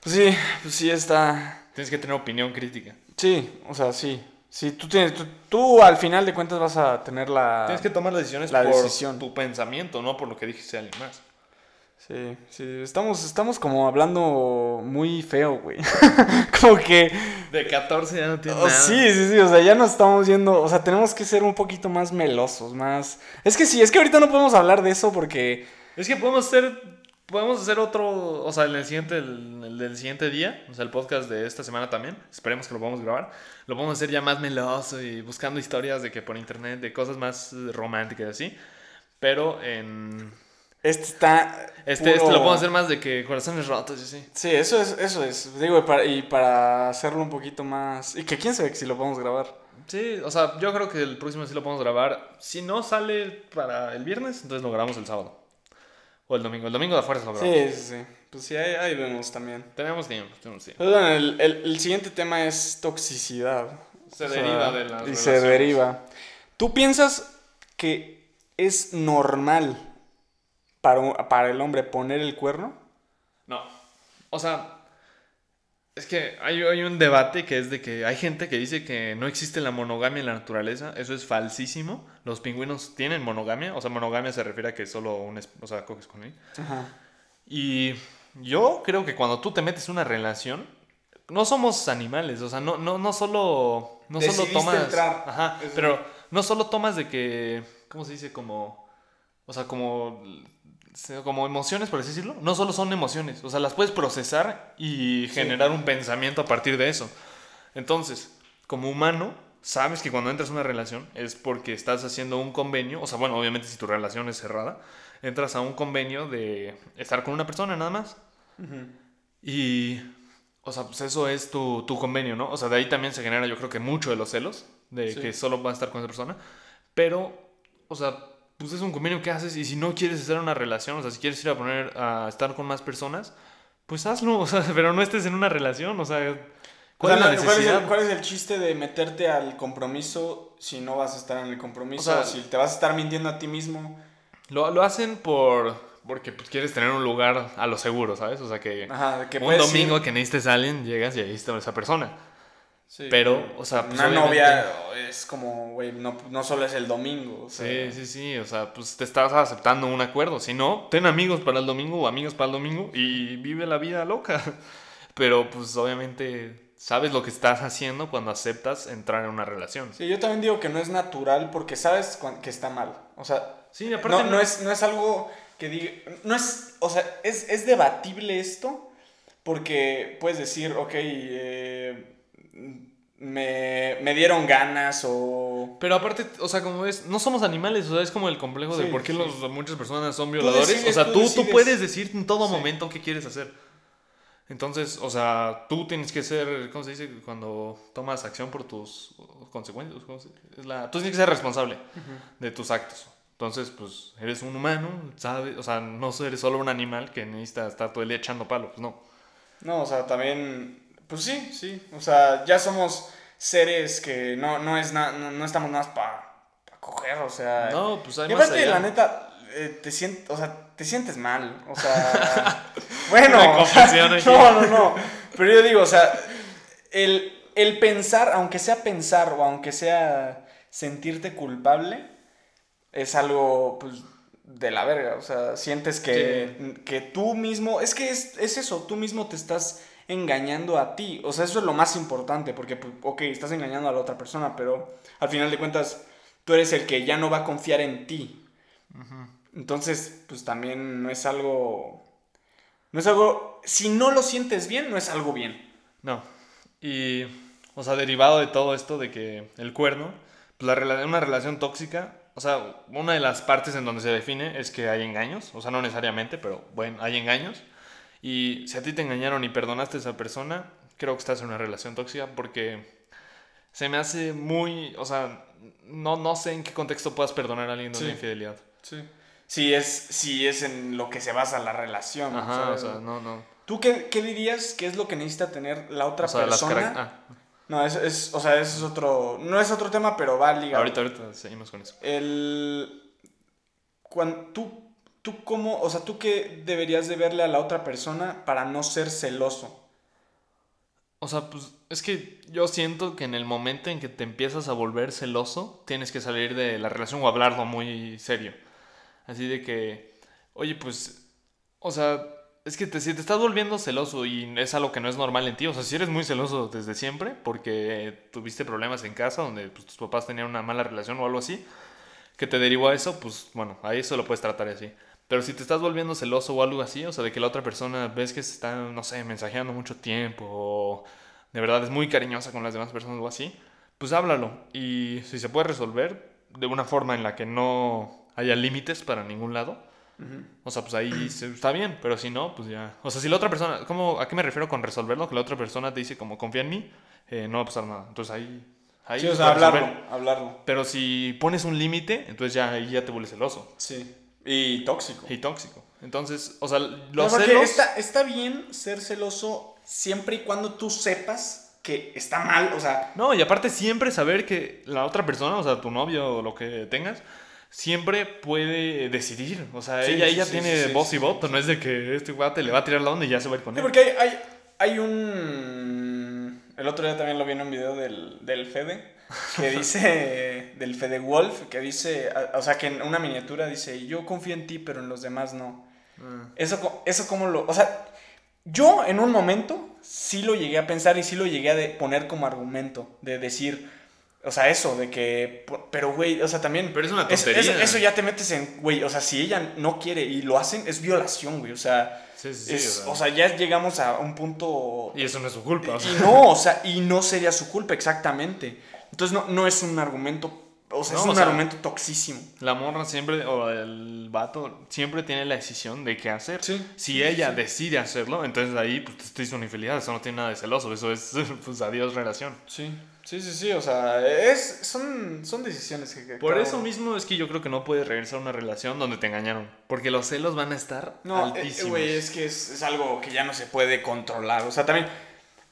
Pues sí, pues sí está... Tienes que tener opinión crítica. Sí, o sea, sí. Sí, tú tienes, tú, tú al final de cuentas vas a tener la... Tienes que tomar las decisiones La por decisión. tu pensamiento, no por lo que dijiste a alguien más. Sí, sí, estamos, estamos como hablando muy feo, güey. [laughs] como que... De 14 ya no tienes oh, nada. sí, sí, sí, o sea, ya nos estamos yendo, o sea, tenemos que ser un poquito más melosos, más... Es que sí, es que ahorita no podemos hablar de eso porque... Es que podemos hacer, podemos hacer otro, o sea, el siguiente, el, el del siguiente día, o sea, el podcast de esta semana también, esperemos que lo podamos grabar, lo podemos hacer ya más meloso y buscando historias de que por internet, de cosas más románticas y así, pero en... Este está... Este, este puro- lo podemos hacer más de que corazones rotos y así. Sí, eso es, eso es. Digo, y para, y para hacerlo un poquito más... Y que quién sabe si lo podemos grabar. Sí, o sea, yo creo que el próximo sí lo podemos grabar. Si no sale para el viernes, entonces lo grabamos el sábado. O el domingo. El domingo de fuerza lo grabamos. Sí, sí, sí. Pues sí, ahí, ahí vemos también. Tenemos tiempo, tenemos tiempo. Pero bueno, el, el- el siguiente tema es toxicidad. Se O sea, deriva de las Y se deriva. ¿Tú piensas que es normal para, para el hombre poner el cuerno? No. O sea, es que hay, hay un debate que es de que hay gente que dice que no existe la monogamia en la naturaleza. Eso es falsísimo. Los pingüinos tienen monogamia. O sea, monogamia se refiere a que solo un... O sea, coges con él. Ajá. Y yo creo que cuando tú te metes en una relación, no somos animales, o sea, no, no, no solo, no solo Decidiste tomas, entrar. ajá, pero no solo tomas de que, ¿cómo se dice? Como, o sea, como, como emociones, por así decirlo, no solo son emociones, o sea, las puedes procesar y generar un pensamiento a partir de eso. Entonces, como humano, sabes que cuando entras en una relación es porque estás haciendo un convenio, o sea, bueno, obviamente si tu relación es cerrada, entras a un convenio de estar con una persona nada más. Ujú. Y, o sea, pues eso es tu, tu convenio, ¿no? O sea, de ahí también se genera yo creo que mucho de los celos, de Sí. que solo vas a estar con esa persona. Pero, o sea, pues es un convenio que haces y si no quieres estar en una relación, o sea, si quieres ir a poner a estar con más personas, pues hazlo, [laughs] o sea, pero no estés en una relación, o sea, ¿cuál O sea, es la no, ¿cuál, es necesidad? el, cuál es el chiste de meterte al compromiso si no vas a estar en el compromiso? O sea- O si te vas a estar mintiendo a ti mismo. Lo, lo hacen por, porque pues, quieres tener un lugar a lo seguro, ¿sabes? O sea, que, Ajá, de que un ir- domingo que necesites a alguien, llegas y ahí está esa persona. Sí. Pero, o sea, pues, una novia es como, güey, no, no solo es el domingo. o sea, Sí, sí, sí, o sea, pues te estás aceptando un acuerdo. Si no, ten amigos para el domingo o amigos para el domingo y vive la vida loca. [laughs] Pero pues obviamente sabes lo que estás haciendo cuando aceptas entrar en una relación. Sí, yo también digo que no es natural porque sabes que está mal. O sea, Sí, aparte no, no- no es, no es algo que diga. No es. O sea, es, es debatible esto porque puedes decir, ok, eh, me, me dieron ganas o. Pero aparte, o sea, como es, no somos animales, o sea, es como el complejo de por qué sí. los, muchas personas son violadores. decides, o sea, tú tú, puedes decir en todo Sí. momento qué quieres hacer. Entonces, o sea, tú tienes que ser, ¿cómo se dice? Cuando tomas acción por tus consecuencias, ¿cómo se dice? Es la, tú tienes que ser responsable de tus actos. Entonces, pues, eres un humano, ¿sabes? O sea, no eres solo un animal que necesita estar todo el día echando palos, pues no. No, o sea, también. Pues sí, sí. O sea, ya somos seres que no, no, es na- no, no estamos nada más para coger, o sea. No, pues hay Y más aparte, la neta, eh, te sientes, o sea, te sientes mal, o sea, [laughs] bueno, o sea, [laughs] no, no, no, pero yo digo, o sea, el, el pensar, aunque sea pensar o aunque sea sentirte culpable, es algo, pues, de la verga, o sea, sientes que, que tú mismo, es que es, es eso, tú mismo te estás engañando a ti. O sea, eso es lo más importante, porque, pues, ok, estás engañando a la otra persona, pero al final de cuentas, tú eres el que ya no va a confiar en ti. Entonces, pues también no es algo... No es algo... Si no lo sientes bien, no es algo bien. No. Y, o sea, derivado de todo esto de que el cuerno, pues la una relación tóxica, o sea, una de las partes en donde se define es que hay engaños, o sea, no necesariamente, pero bueno, hay engaños. Y si a ti te engañaron y perdonaste a esa persona, creo que estás en una relación tóxica porque se me hace muy, o sea, no, no sé en qué contexto puedas perdonar a alguien de una Sí. infidelidad. Sí. Si es, si es en lo que se basa la relación. Ajá, o sea, no, no. ¿Tú qué, qué dirías que es lo que necesita tener la otra O sea, las persona? ah, No, es, es, o sea, eso es otro, no es otro tema, pero va ligado. ahorita, ahorita seguimos con eso. El, cuando, tú, tú cómo, o sea, tú qué deberías de verle a la otra persona para no ser celoso. O sea, pues es que yo siento que en el momento en que te empiezas a volver celoso, tienes que salir de la relación o hablarlo muy serio. Así de que, oye, pues, o sea, es que te, si te estás volviendo celoso y es algo que no es normal en ti, o sea, si eres muy celoso desde siempre porque tuviste problemas en casa donde pues, tus papás tenían una mala relación o algo así, que te derivó a eso, pues bueno, ahí eso lo puedes tratar así. Pero si te estás volviendo celoso o algo así, o sea, de que la otra persona ves que se está, no sé, mensajeando mucho tiempo o de verdad es muy cariñosa con las demás personas o así, pues háblalo. Y si se puede resolver de una forma en la que no haya límites para ningún lado, o sea, pues ahí está bien, pero si no, pues ya. O sea, si la otra persona, ¿cómo, ¿a qué me refiero con resolverlo? Que la otra persona te dice como confía en mí, eh, no va a pasar nada. Entonces ahí... ahí Sí, o se sea, hablarlo, hablarlo. Pero si pones un límite, entonces ya ahí ya te vuelves celoso Sí. Y tóxico. y tóxico. Entonces, o sea, No, los porque celos... está, está bien ser celoso siempre y cuando tú sepas que está mal, o sea, No, y aparte siempre saber que la otra persona, o sea, tu novio o lo que tengas, siempre puede decidir. O sea, Sí, ella, sí, ella sí, tiene sí, sí, voz y sí, voto, no es de que este guate le va a tirar la onda y ya se va a ir con Sí, él. porque hay, hay, hay un... El otro día también lo vi en un video del, del Fede, que dice, del Fede Wolf, que dice, o sea, que en una miniatura dice, yo confío en ti, pero en los demás no. Ah. Eso, eso como lo... O sea, yo en un momento sí lo llegué a pensar y sí lo llegué a de- poner como argumento, de decir, o sea, eso, de que... Pero, güey, o sea, también... Pero es una tontería. eso, eso ya te metes en, güey, o sea, si ella no quiere y lo hacen, es violación, güey, o sea... Sí, sí, sí, es- o sea, ya llegamos a un punto... Y eso no es su culpa. o sea. Y no, o sea, y no sería su culpa exactamente. Entonces no, no es un argumento, o sea, No, es o un sea, argumento toxísimo. La morra siempre, o el vato, siempre tiene la decisión de qué hacer. Sí, Si ella sí. decide hacerlo, entonces ahí pues te hizo una infidelidad. Eso no tiene nada de celoso. Eso es, [laughs] pues, adiós relación. Sí, sí, sí, sí, o sea, es, son, son decisiones que... que Por cada eso mismo es que yo creo que no puedes regresar a una relación donde te engañaron. Porque los celos van a estar No, eh, altísimos. güey, es que es, es algo que ya no se puede controlar, o sea, también...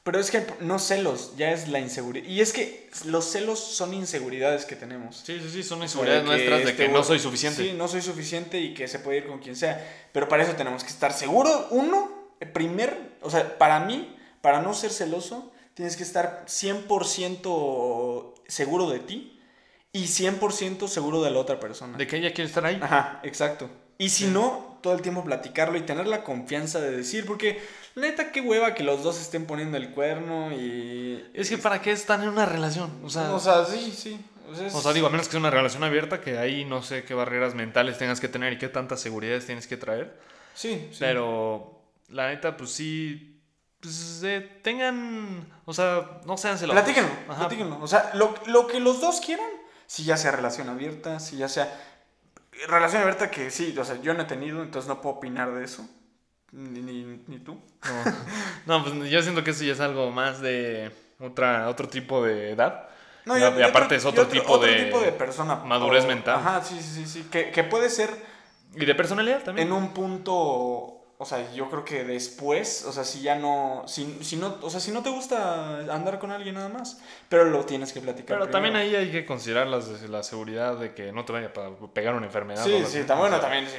Pero es que no celos, ya es la inseguridad. Y es que los celos son inseguridades que tenemos. Sí, sí, sí, son inseguridades nuestras de este que no soy suficiente. Sí, no soy suficiente y que se puede ir con quien sea. Pero para eso tenemos que estar seguros. Uno, primer, o sea, para mí, para no ser celoso, tienes que estar 100% seguro de ti y 100% seguro de la otra persona. De que ella quiere estar ahí. Ajá, exacto. Y si no, todo el tiempo platicarlo y tener la confianza de decir, porque neta, qué hueva que los dos estén poniendo el cuerno y... Es que para qué están en una relación. O sea, O sea, sí, sí. O sea, es- o sea, digo, a menos que sea una relación abierta, que ahí no sé qué barreras mentales tengas que tener y qué tantas seguridades tienes que traer. Sí, sí. Pero la neta, pues sí. Pues eh, tengan. O sea, no sean celosos. Platíquenlo, platíquenlo. O sea, lo, lo que los dos quieran, si ya sea relación abierta, si ya sea... Relación abierta que sí, o sea, yo no he tenido, entonces no puedo opinar de eso. Ni, ni, ni tú. No. No, pues yo siento que eso ya es algo más de otra, otro tipo de edad. No, Y aparte otro- es y otro tipo de tipo de persona. madurez mental. Ajá, sí, sí, sí, sí. Que, que puede ser Y de personalidad también. en un punto... O sea, yo creo que después, o sea, si ya no, si, si no, o sea, si no te gusta andar con alguien nada más, pero lo tienes que platicar. Pero también ahí hay que considerar las, la seguridad de que no te vaya a pegar una enfermedad. Sí, sí, también, bueno, también sí.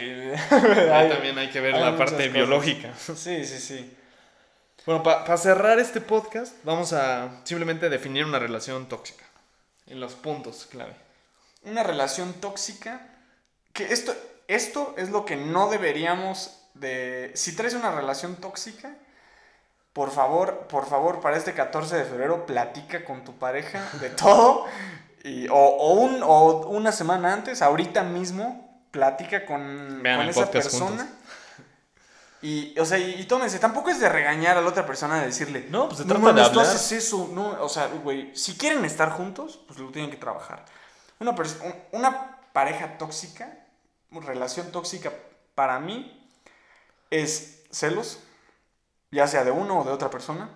ahí [laughs] también hay que ver hay la parte cosas. biológica. Sí, sí, sí. Bueno, para cerrar este podcast, vamos a simplemente definir una relación tóxica. En los puntos clave. una relación tóxica, que esto, esto es lo que no deberíamos de... Si traes una relación tóxica, por favor, por favor, para este 14 de febrero, platica con tu pareja de [laughs] todo. Y, o, o un, o una semana antes, ahorita mismo, platica con, con esa persona. juntos. Y, o sea, y, y tómense, tampoco es de regañar a la otra persona, de decirle, No, pues se no trata de mames, tú hablar. haces eso, no, o sea, güey, si quieren estar juntos, pues lo tienen que trabajar. Una, una pareja tóxica, relación tóxica para mí es celos, ya sea de uno o de otra persona.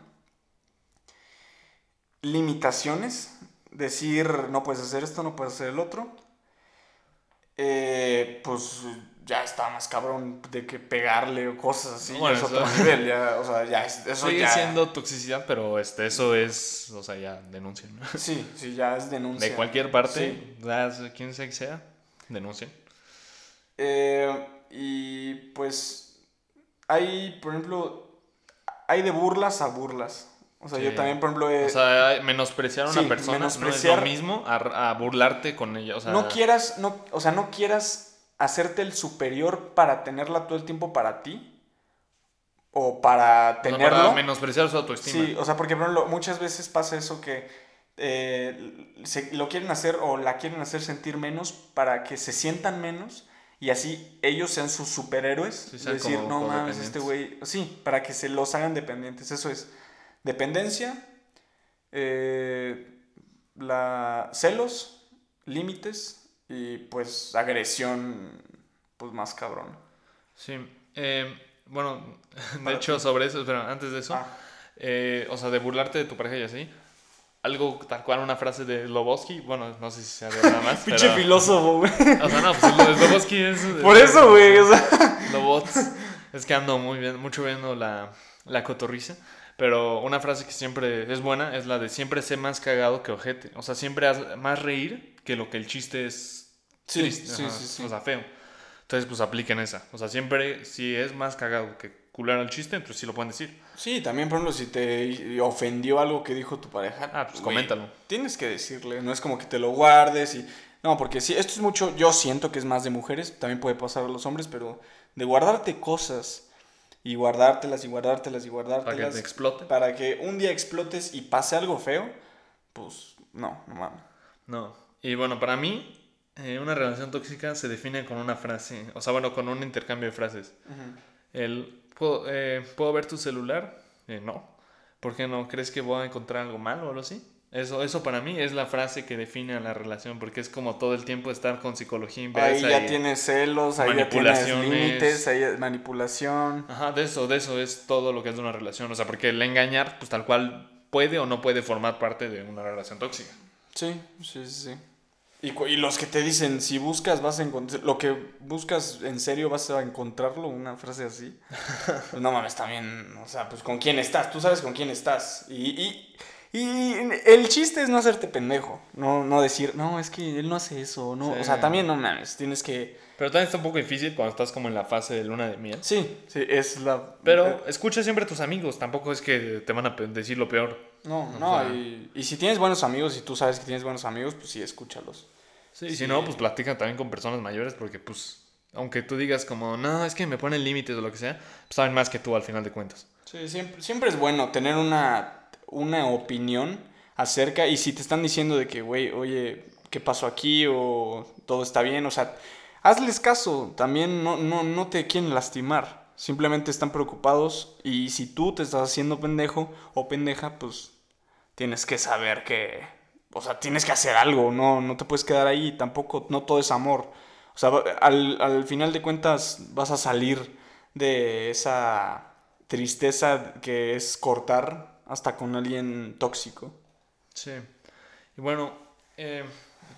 Limitaciones, decir no puedes hacer esto, no puedes hacer el otro. Eh, pues ya está más cabrón de que pegarle o cosas así. Bueno, es eso- otro nivel, ya, o sea, ya es- eso Sigue ya- siendo toxicidad, pero este, eso es, o sea, ya denuncien. ¿no? Sí, sí, ya es denuncia. De cualquier parte, Sí. quien sea que sea, denuncien. Eh, y pues hay, por ejemplo, hay de burlas a burlas. O sea, yo también, por ejemplo, he- O sea, menospreciar a una sí, persona no es lo mismo a, a burlarte con ella. O sea, no quieras, no, o sea, no quieras hacerte el superior para tenerla todo el tiempo para ti. O para o sea, tenerlo. para menospreciar su autoestima. Sí, o sea, porque por ejemplo, muchas veces pasa eso que eh, se- lo quieren hacer o la quieren hacer sentir menos para que se sientan menos y así ellos sean sus superhéroes. Sí, sean decir, como no mames, este codependientes". güey. Sí, para que se los hagan dependientes. Eso es dependencia, eh, la, celos, límites y pues agresión, pues más cabrón. Sí. eh, bueno, [laughs] de hecho, ti. sobre eso, pero antes de eso, Ah. eh, o sea, de burlarte de tu pareja y así, algo tal cual, una frase de Loboski, bueno, no sé si sea de nada más. [laughs] Pinche filósofo, güey. O sea, no, pues Loboski es. Por eso, güey. O sea. Lobots. Es que ando muy bien, mucho viendo la, la cotorriza. Pero una frase que siempre es buena es la de siempre sé más cagado que ojete. O sea, siempre haz más reír que lo que el chiste es Sí, triste, sí, ajá, sí, sí. O sea, feo. Entonces, pues apliquen esa. O sea, siempre si es más cagado que culero el chiste, entonces sí lo pueden decir. Sí, también, por ejemplo, si te ofendió algo que dijo tu pareja. Ah, pues coméntalo. Tienes que decirle, no es como que te lo guardes y... No, porque sí, esto es mucho, yo siento que es más de mujeres, también puede pasar a los hombres, pero de guardarte cosas y guardártelas y guardártelas y Para guardártelas. que te explote. para que un día explotes y pase algo feo, pues no, no mames. No. Y bueno, para mí, eh, una relación tóxica se define con una frase. O sea, bueno, con un intercambio de frases. El, ¿puedo, eh, ¿puedo ver tu celular? Eh, no. ¿Por qué no? ¿Crees que voy a encontrar algo malo o algo así? Eso, eso para mí es la frase que define a la relación, porque es como todo el tiempo estar con psicología Ahí inversa. ya y- tienes celos, ahí ya tienes límites, ahí manipulación. Ajá, de eso, de eso es todo lo que es de una relación. O sea, porque el engañar, pues tal cual puede o no puede formar parte de una relación tóxica. Sí, sí, sí. Y, y los que te dicen, si buscas, vas a encontrar. Lo que buscas en serio, vas a encontrarlo. Una frase así. Pues [laughs] no mames, también. O sea, pues con quién estás. Tú sabes con quién estás. Y, y, y el chiste es no hacerte pendejo. No, no decir, no, es que él no hace eso. No. Sí. O sea, también no mames. Tienes que. Pero también está un poco difícil cuando estás como en la fase de luna de miel. Sí, sí, es la. Pero escucha siempre a tus amigos, tampoco es que te van a decir lo peor. No, o no. sea- Y, y si tienes buenos amigos y tú sabes que tienes buenos amigos, pues sí, escúchalos. Sí, Sí. si no, pues platica también con personas mayores porque pues, aunque tú digas como, no, es que me ponen límites o lo que sea, pues saben más que tú al final de cuentas. Sí, siempre, siempre es bueno tener una, una opinión acerca y si te están diciendo de que, güey, oye, ¿qué pasó aquí? o todo está bien, o sea, hazles caso, también no, no, no te quieren lastimar, simplemente están preocupados y si tú te estás haciendo pendejo o pendeja, pues tienes que saber que, o sea, tienes que hacer algo, no, no te puedes quedar ahí, tampoco, no todo es amor. O sea, al, al final de cuentas vas a salir de esa tristeza que es cortar hasta con alguien tóxico. Sí. Y bueno, eh,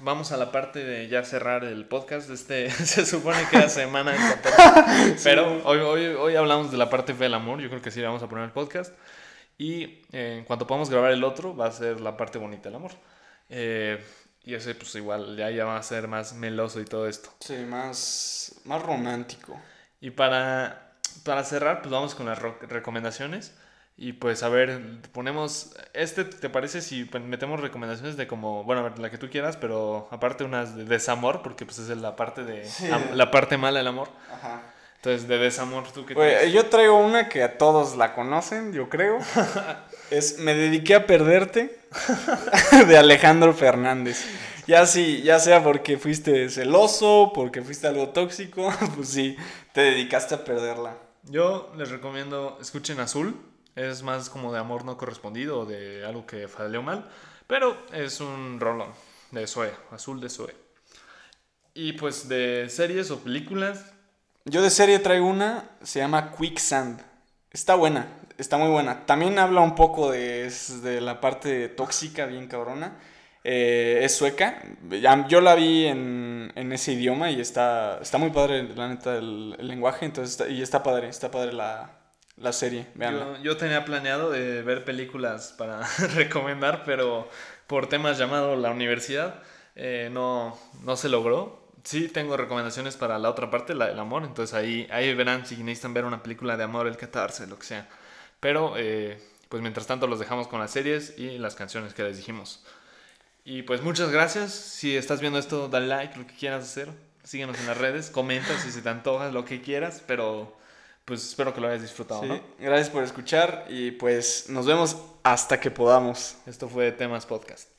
vamos a la parte de ya cerrar el podcast. Este [laughs] se supone que era semana del [laughs] 14. Pero hoy, hoy, hoy hablamos de la parte del amor. Yo creo que sí le vamos a poner el podcast. Y eh, en cuanto podamos grabar el otro, va a ser la parte bonita del amor. Eh, y ese, pues igual, ya, ya va a ser más meloso y todo esto. Sí, más, más romántico. Y para, para cerrar, pues vamos con las recomendaciones. Y pues a ver, ponemos, este, ¿te parece si pues, metemos recomendaciones de como, bueno, a ver, la que tú quieras, pero aparte unas de desamor, porque pues es la parte de, Sí. la parte mala del amor. Ajá. Entonces, de desamor, ¿tú qué tienes? yo traigo una que a todos la conocen, yo creo. [laughs] es Me dediqué a perderte [laughs] de Alejandro Fernández. Ya sí, ya sea porque fuiste celoso, porque fuiste algo tóxico, [laughs] pues sí, te dedicaste a perderla. Yo les recomiendo, escuchen Azul. Es más como de amor no correspondido o de algo que salió mal. Pero es un rolón de Zoe, Azul de Zoe. Y pues de series o películas, Yo de serie traigo una, se llama Quicksand. Está buena, está muy buena. También habla un poco de, de la parte tóxica, bien cabrona. Eh, es sueca. Yo la vi en, en ese idioma y está, está muy padre, la neta, el, lenguaje. Entonces, y está padre, está padre la, la serie. Yo, yo tenía planeado de ver películas para [laughs] recomendar, pero por temas llamados la universidad eh, no, no se logró. Sí tengo recomendaciones para la otra parte, la del amor, entonces ahí, ahí verán si necesitan ver una película de amor, el catarse, lo que sea. Pero eh, pues mientras tanto los dejamos con las series y las canciones que les dijimos. Y pues muchas gracias. Si estás viendo esto, dale like, lo que quieras hacer. Síguenos en las redes, comenta si se te antoja, lo que quieras, pero pues espero que lo hayas disfrutado, Sí, ¿no? Gracias por escuchar y pues nos vemos hasta que podamos. Esto fue Temas Podcast.